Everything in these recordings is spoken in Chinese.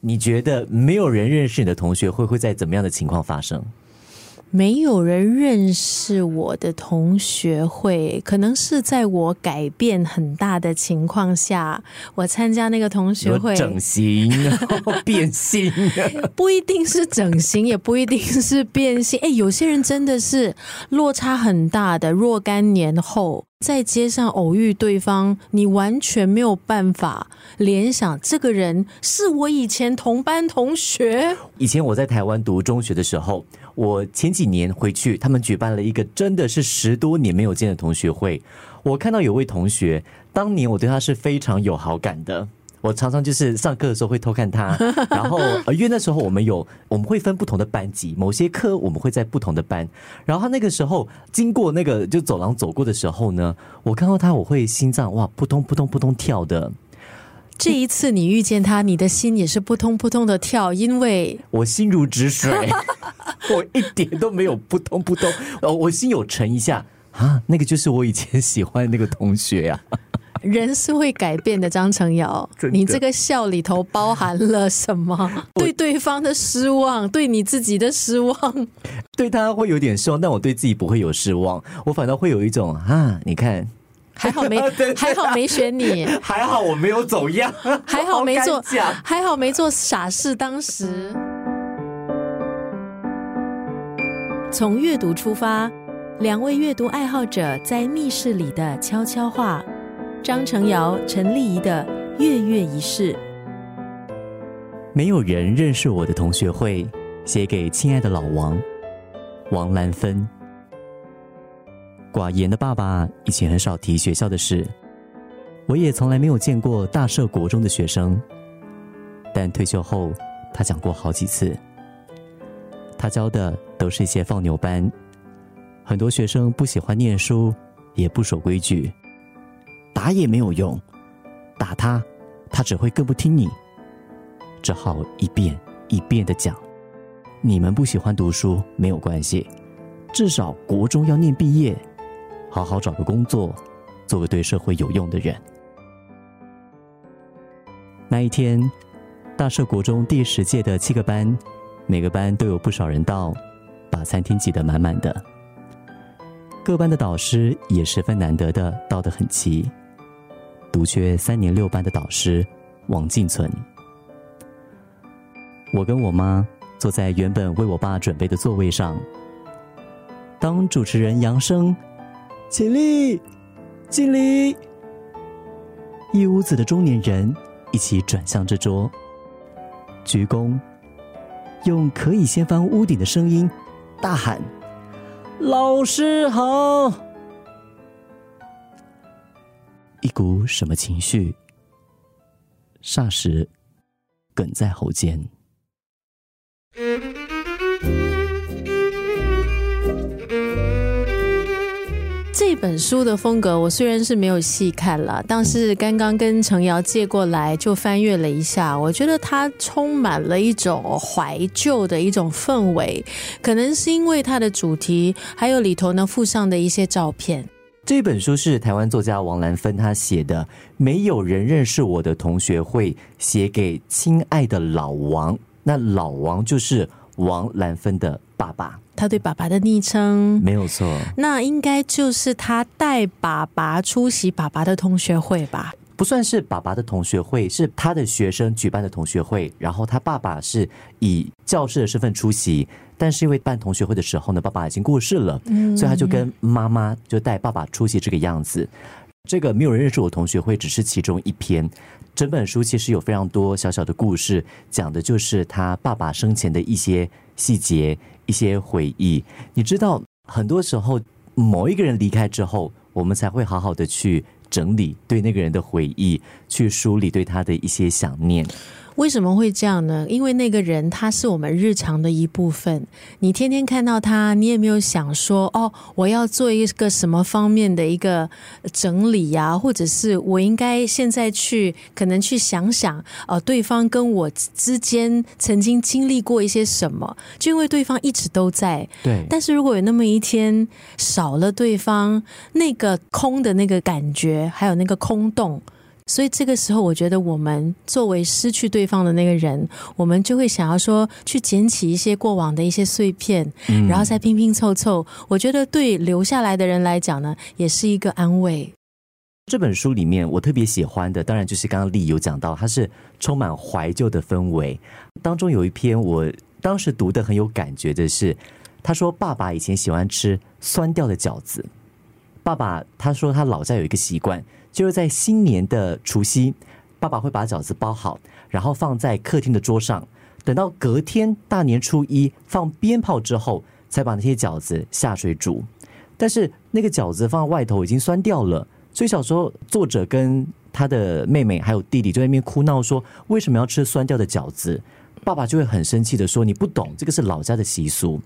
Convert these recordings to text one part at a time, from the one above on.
你觉得没有人认识你的同学会会在怎么样的情况发生？没有人认识我的同学会，可能是在我改变很大的情况下，我参加那个同学会，整形、变性，不一定是整形，也不一定是变性。哎，有些人真的是落差很大的，若干年后在街上偶遇对方，你完全没有办法联想这个人是我以前同班同学。以前我在台湾读中学的时候。我前几年回去，他们举办了一个真的是十多年没有见的同学会。我看到有位同学，当年我对他是非常有好感的。我常常就是上课的时候会偷看他，然后因为那时候我们有我们会分不同的班级，某些科我们会在不同的班。然后他那个时候经过那个就走廊走过的时候呢，我看到他我会心脏哇扑通扑通扑通跳的。这一次你遇见他，你的心也是扑通扑通的跳，因为我心如止水，我一点都没有扑通扑通，哦，我心有沉一下啊，那个就是我以前喜欢的那个同学呀。人是会改变的，张成尧，你这个笑里头包含了什么？对对方的失望，对你自己的失望，对他会有点失望，但我对自己不会有失望，我反倒会有一种啊，你看。还好没，还好没选你。还好我没有走样。还好没做，还好没做傻事。当时从阅读出发，两位阅读爱好者在密室里的悄悄话。张成尧、陈丽仪的月月仪式。没有人认识我的同学会，写给亲爱的老王，王兰芬。寡言的爸爸以前很少提学校的事，我也从来没有见过大社国中的学生。但退休后，他讲过好几次。他教的都是一些放牛班，很多学生不喜欢念书，也不守规矩，打也没有用，打他，他只会更不听你，只好一遍一遍的讲。你们不喜欢读书没有关系，至少国中要念毕业。好好找个工作，做个对社会有用的人。那一天，大社国中第十届的七个班，每个班都有不少人到，把餐厅挤得满满的。各班的导师也十分难得的到得很齐，独缺三年六班的导师王进存。我跟我妈坐在原本为我爸准备的座位上，当主持人杨生。起立，敬礼。一屋子的中年人一起转向这桌，鞠躬，用可以掀翻屋顶的声音大喊：“老师好！”一股什么情绪，霎时哽在喉间。本书的风格，我虽然是没有细看了，但是刚刚跟程瑶借过来就翻阅了一下，我觉得它充满了一种怀旧的一种氛围，可能是因为它的主题，还有里头呢附上的一些照片。这本书是台湾作家王兰芬他写的，没有人认识我的同学会写给亲爱的老王，那老王就是王兰芬的爸爸。他对爸爸的昵称没有错，那应该就是他带爸爸出席爸爸的同学会吧？不算是爸爸的同学会，是他的学生举办的同学会。然后他爸爸是以教师的身份出席，但是因为办同学会的时候呢，爸爸已经过世了，所以他就跟妈妈就带爸爸出席这个样子。这个没有人认识我同学会，只是其中一篇。整本书其实有非常多小小的故事，讲的就是他爸爸生前的一些细节。一些回忆，你知道，很多时候某一个人离开之后，我们才会好好的去整理对那个人的回忆，去梳理对他的一些想念。为什么会这样呢？因为那个人他是我们日常的一部分，你天天看到他，你也没有想说哦，我要做一个什么方面的一个整理呀，或者是我应该现在去可能去想想，呃，对方跟我之间曾经经历过一些什么，就因为对方一直都在。对。但是如果有那么一天少了对方，那个空的那个感觉，还有那个空洞。所以这个时候，我觉得我们作为失去对方的那个人，我们就会想要说去捡起一些过往的一些碎片，然后再拼拼凑凑。我觉得对留下来的人来讲呢，也是一个安慰。这本书里面，我特别喜欢的，当然就是刚刚丽有讲到，它是充满怀旧的氛围。当中有一篇，我当时读的很有感觉的是，他说爸爸以前喜欢吃酸掉的饺子。爸爸他说他老家有一个习惯，就是在新年的除夕，爸爸会把饺子包好，然后放在客厅的桌上，等到隔天大年初一放鞭炮之后，才把那些饺子下水煮。但是那个饺子放在外头已经酸掉了。所以小时候，作者跟他的妹妹还有弟弟就在那边哭闹，说为什么要吃酸掉的饺子？爸爸就会很生气的说：“你不懂，这个是老家的习俗。”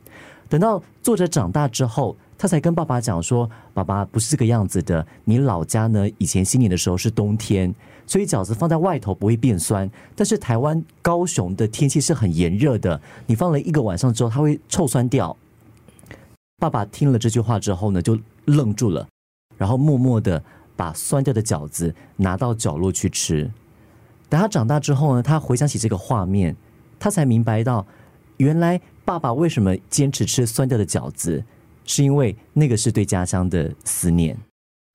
等到作者长大之后，他才跟爸爸讲说：“爸爸不是这个样子的，你老家呢以前新年的时候是冬天，所以饺子放在外头不会变酸。但是台湾高雄的天气是很炎热的，你放了一个晚上之后，它会臭酸掉。”爸爸听了这句话之后呢，就愣住了，然后默默的。把酸掉的饺子拿到角落去吃。等他长大之后呢，他回想起这个画面，他才明白到，原来爸爸为什么坚持吃酸掉的饺子，是因为那个是对家乡的思念。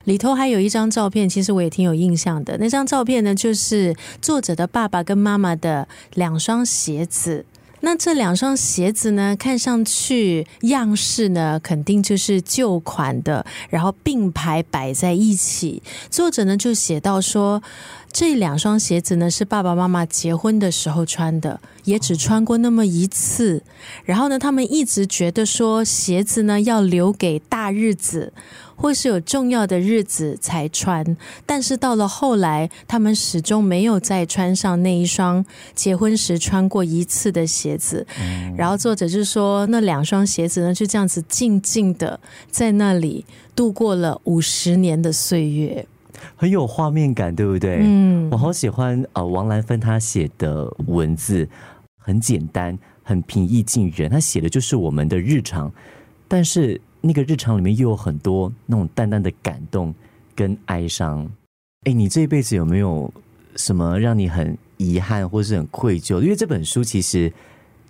里头还有一张照片，其实我也挺有印象的。那张照片呢，就是作者的爸爸跟妈妈的两双鞋子。那这两双鞋子呢，看上去样式呢，肯定就是旧款的，然后并排摆在一起。作者呢就写到说，这两双鞋子呢是爸爸妈妈结婚的时候穿的，也只穿过那么一次。然后呢，他们一直觉得说，鞋子呢要留给大日子。或是有重要的日子才穿，但是到了后来，他们始终没有再穿上那一双结婚时穿过一次的鞋子。然后作者就说，那两双鞋子呢，就这样子静静的在那里度过了五十年的岁月，很有画面感，对不对？嗯，我好喜欢呃，王兰芬她写的文字很简单，很平易近人，她写的就是我们的日常，但是。那个日常里面又有很多那种淡淡的感动跟哀伤。哎，你这一辈子有没有什么让你很遗憾或是很愧疚？因为这本书其实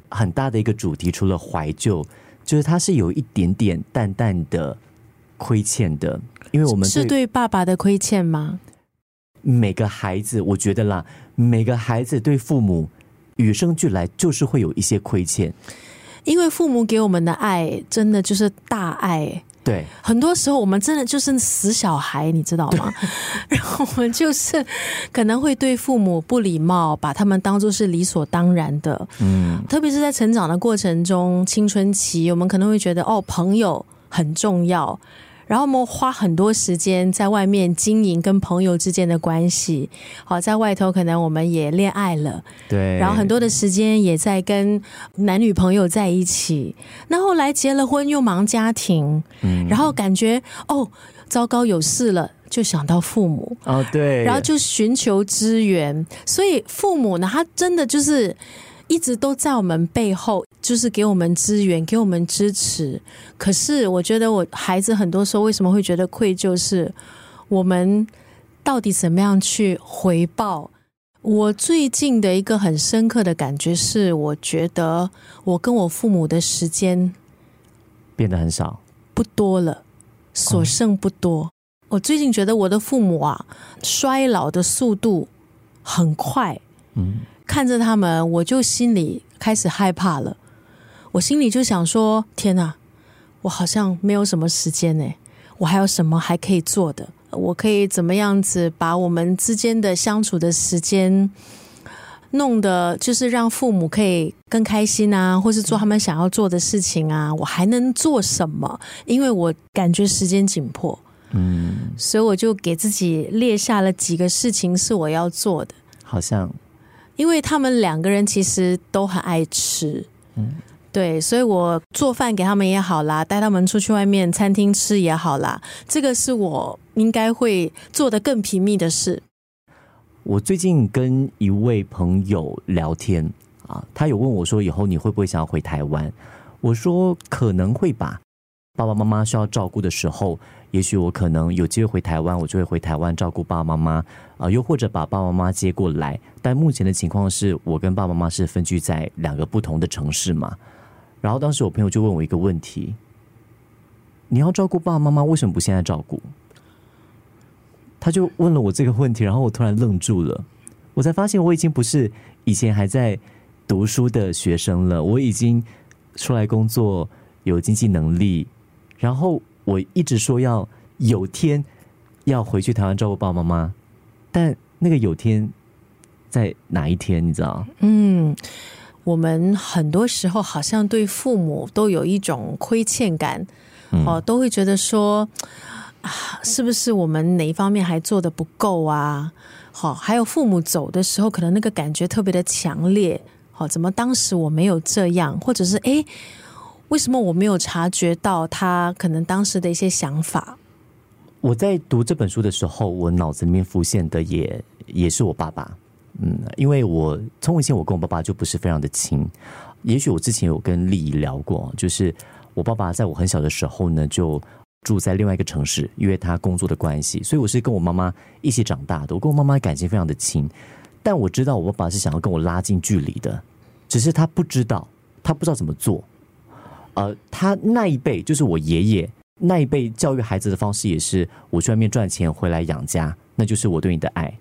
很大的一个主题，除了怀旧，就是它是有一点点淡淡的亏欠的。因为我们是对爸爸的亏欠吗？每个孩子，我觉得啦，每个孩子对父母与生俱来就是会有一些亏欠。因为父母给我们的爱真的就是大爱，对，很多时候我们真的就是死小孩，你知道吗？然后我们就是可能会对父母不礼貌，把他们当做是理所当然的。嗯，特别是在成长的过程中，青春期，我们可能会觉得哦，朋友很重要。然后我们花很多时间在外面经营跟朋友之间的关系，好，在外头可能我们也恋爱了，对，然后很多的时间也在跟男女朋友在一起。那后来结了婚又忙家庭，嗯，然后感觉哦，糟糕，有事了就想到父母，哦，对，然后就寻求支援。所以父母呢，他真的就是。一直都在我们背后，就是给我们资源，给我们支持。可是，我觉得我孩子很多时候为什么会觉得愧疚？是我们到底怎么样去回报？我最近的一个很深刻的感觉是，我觉得我跟我父母的时间变得很少，不多了，所剩不多。我最近觉得我的父母啊，衰老的速度很快。嗯。看着他们，我就心里开始害怕了。我心里就想说：“天哪，我好像没有什么时间呢。我还有什么还可以做的？我可以怎么样子把我们之间的相处的时间弄得就是让父母可以更开心啊，或是做他们想要做的事情啊？我还能做什么？因为我感觉时间紧迫，嗯，所以我就给自己列下了几个事情是我要做的，好像。”因为他们两个人其实都很爱吃，嗯，对，所以我做饭给他们也好啦，带他们出去外面餐厅吃也好啦，这个是我应该会做的更频密的事。我最近跟一位朋友聊天啊，他有问我说，以后你会不会想要回台湾？我说可能会吧，爸爸妈妈需要照顾的时候，也许我可能有机会回台湾，我就会回台湾照顾爸爸妈妈。啊，又或者把爸爸妈妈接过来。但目前的情况是我跟爸爸妈妈是分居在两个不同的城市嘛。然后当时我朋友就问我一个问题：你要照顾爸爸妈妈，为什么不现在照顾？他就问了我这个问题，然后我突然愣住了，我才发现我已经不是以前还在读书的学生了，我已经出来工作，有经济能力，然后我一直说要有天要回去台湾照顾爸爸妈妈，但那个有天在哪一天？你知道？嗯，我们很多时候好像对父母都有一种亏欠感，哦，都会觉得说。啊，是不是我们哪一方面还做的不够啊？好，还有父母走的时候，可能那个感觉特别的强烈。好，怎么当时我没有这样，或者是哎，为什么我没有察觉到他可能当时的一些想法？我在读这本书的时候，我脑子里面浮现的也也是我爸爸。嗯，因为我从以前我跟我爸爸就不是非常的亲。也许我之前有跟丽姨聊过，就是我爸爸在我很小的时候呢就。住在另外一个城市，因为他工作的关系，所以我是跟我妈妈一起长大的。我跟我妈妈感情非常的亲，但我知道我爸爸是想要跟我拉近距离的，只是他不知道，他不知道怎么做。呃，他那一辈就是我爷爷那一辈教育孩子的方式，也是我去外面赚钱回来养家，那就是我对你的爱。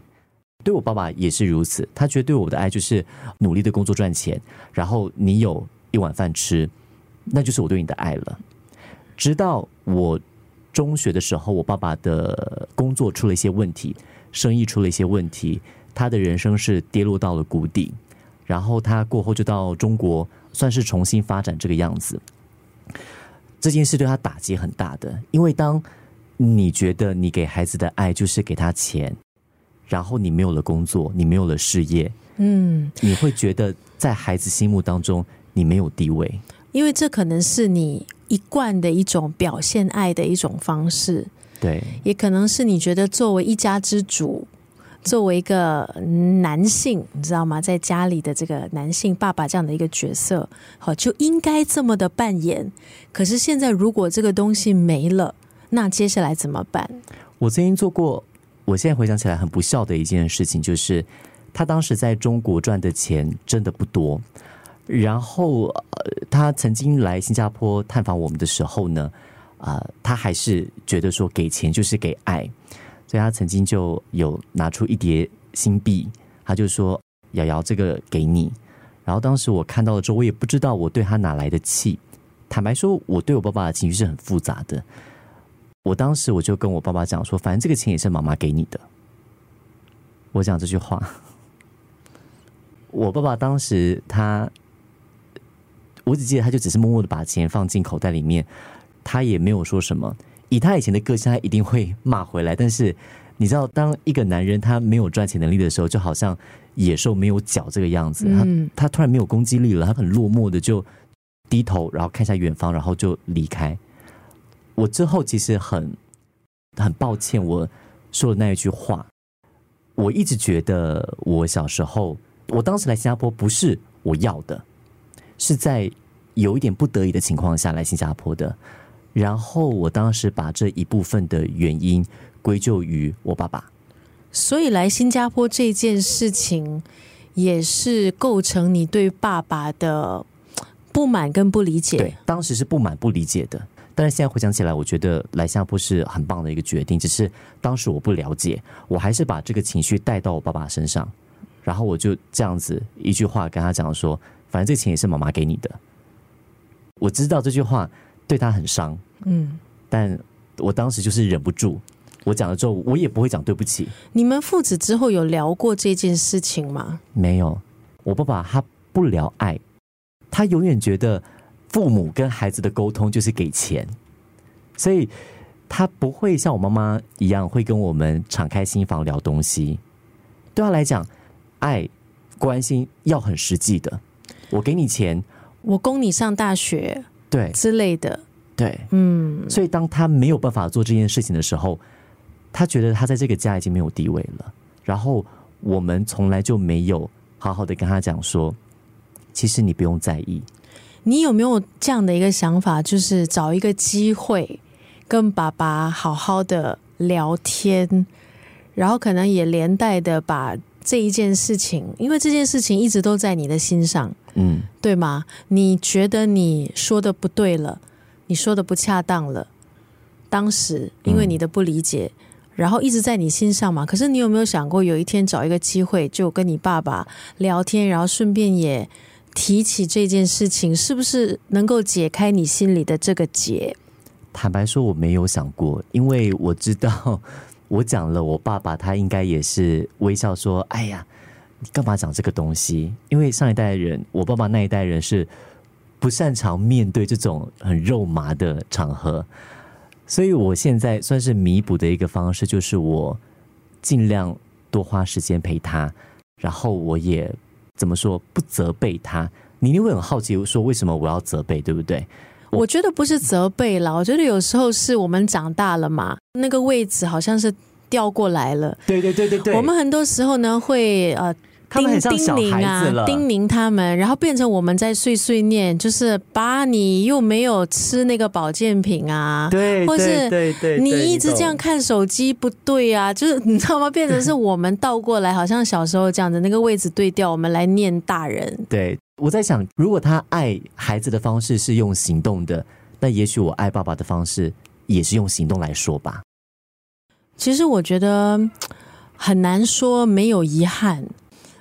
对我爸爸也是如此，他觉得对我的爱就是努力的工作赚钱，然后你有一碗饭吃，那就是我对你的爱了。直到我中学的时候，我爸爸的工作出了一些问题，生意出了一些问题，他的人生是跌落到了谷底。然后他过后就到中国，算是重新发展这个样子。这件事对他打击很大的，因为当你觉得你给孩子的爱就是给他钱，然后你没有了工作，你没有了事业，嗯，你会觉得在孩子心目当中你没有地位，因为这可能是你。一贯的一种表现爱的一种方式，对，也可能是你觉得作为一家之主，作为一个男性，你知道吗？在家里的这个男性爸爸这样的一个角色，好就应该这么的扮演。可是现在如果这个东西没了，那接下来怎么办？我曾经做过，我现在回想起来很不孝的一件事情，就是他当时在中国赚的钱真的不多。然后，呃，他曾经来新加坡探访我们的时候呢，啊，他还是觉得说给钱就是给爱，所以他曾经就有拿出一叠新币，他就说：“瑶瑶，这个给你。”然后当时我看到了之后，我也不知道我对他哪来的气。坦白说，我对我爸爸的情绪是很复杂的。我当时我就跟我爸爸讲说：“反正这个钱也是妈妈给你的。”我讲这句话，我爸爸当时他。我只记得，他就只是默默的把钱放进口袋里面，他也没有说什么。以他以前的个性，他一定会骂回来。但是你知道，当一个男人他没有赚钱能力的时候，就好像野兽没有脚这个样子。他他突然没有攻击力了，他很落寞的就低头，然后看一下远方，然后就离开。我之后其实很很抱歉，我说的那一句话。我一直觉得，我小时候，我当时来新加坡不是我要的。是在有一点不得已的情况下来新加坡的，然后我当时把这一部分的原因归咎于我爸爸，所以来新加坡这件事情也是构成你对爸爸的不满跟不理解。对，当时是不满不理解的，但是现在回想起来，我觉得来新加坡是很棒的一个决定。只是当时我不了解，我还是把这个情绪带到我爸爸身上，然后我就这样子一句话跟他讲说。反正这钱也是妈妈给你的，我知道这句话对他很伤，嗯，但我当时就是忍不住，我讲了之后，我也不会讲对不起。你们父子之后有聊过这件事情吗？没有，我爸爸他不聊爱，他永远觉得父母跟孩子的沟通就是给钱，所以他不会像我妈妈一样会跟我们敞开心房聊东西。对他来讲，爱关心要很实际的。我给你钱，我供你上大学，对之类的，对，嗯。所以当他没有办法做这件事情的时候，他觉得他在这个家已经没有地位了。然后我们从来就没有好好的跟他讲说，其实你不用在意。你有没有这样的一个想法，就是找一个机会跟爸爸好好的聊天？然后可能也连带的把这一件事情，因为这件事情一直都在你的心上，嗯，对吗？你觉得你说的不对了，你说的不恰当了，当时因为你的不理解。然后一直在你心上嘛？可是你有没有想过，有一天找一个机会，就跟你爸爸聊天，然后顺便也提起这件事情，是不是能够解开你心里的这个结？坦白说，我没有想过，因为我知道我讲了，我爸爸他应该也是微笑说：“哎呀，你干嘛讲这个东西？”因为上一代人，我爸爸那一代人是不擅长面对这种很肉麻的场合。所以，我现在算是弥补的一个方式，就是我尽量多花时间陪他，然后我也怎么说不责备他。你一定会很好奇，说为什么我要责备，对不对？我觉得不是责备啦，我觉得有时候是我们长大了嘛，那个位置好像是调过来了。对对对对对，我们很多时候呢会呃。叮叮咛啊，叮咛他们，然后变成我们在碎碎念，就是把你又没有吃那个保健品啊，对，或是对对，你一直这样看手机不对啊，就是你知道吗？变成是我们倒过来，好像小时候这样的那个位置对调，我们来念大人。对，我在想，如果他爱孩子的方式是用行动的，那也许我爱爸爸的方式也是用行动来说吧。其实我觉得很难说没有遗憾。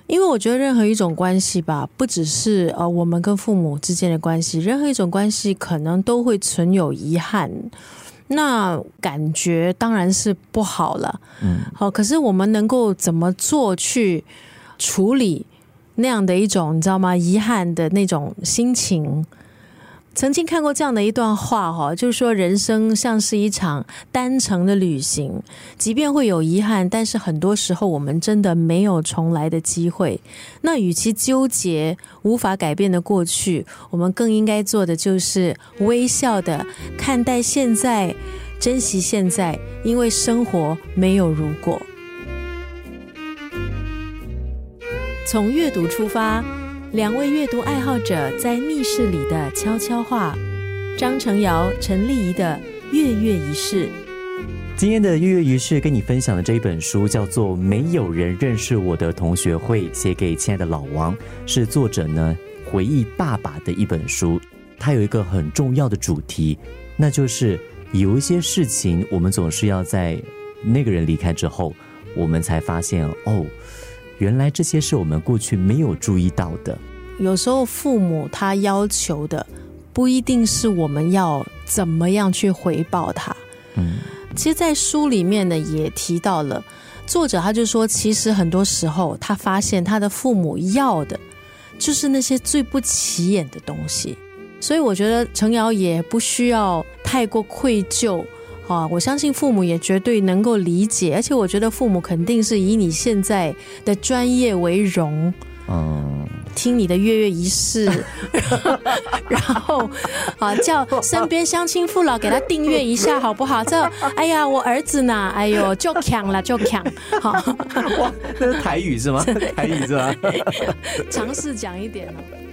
因为我觉得任何一种关系吧，不只是呃我们跟父母之间的关系，任何一种关系可能都会存有遗憾，那感觉当然是不好了。嗯，好，可是我们能够怎么做去处理那样的一种你知道吗？遗憾的那种心情。曾经看过这样的一段话，哈，就是说人生像是一场单程的旅行，即便会有遗憾，但是很多时候我们真的没有重来的机会。那与其纠结无法改变的过去，我们更应该做的就是微笑的看待现在，珍惜现在，因为生活没有如果。从阅读出发。两位阅读爱好者在密室里的悄悄话，张成尧、陈丽仪的月月仪式。今天的月月仪式跟你分享的这一本书叫做《没有人认识我的同学会》，写给亲爱的老王，是作者呢回忆爸爸的一本书。它有一个很重要的主题，那就是有一些事情，我们总是要在那个人离开之后，我们才发现哦。原来这些是我们过去没有注意到的。有时候父母他要求的不一定是我们要怎么样去回报他。嗯，其实，在书里面呢也提到了，作者他就说，其实很多时候他发现他的父母要的就是那些最不起眼的东西。所以我觉得程瑶也不需要太过愧疚。啊，我相信父母也绝对能够理解，而且我觉得父母肯定是以你现在的专业为荣。嗯，听你的月月仪式，然后啊，叫身边乡亲父老给他订阅一下，好不好？这，哎呀，我儿子呢？哎呦，就强了，就强。好，哇，这是台语是吗？台语是吧？尝试讲一点哦。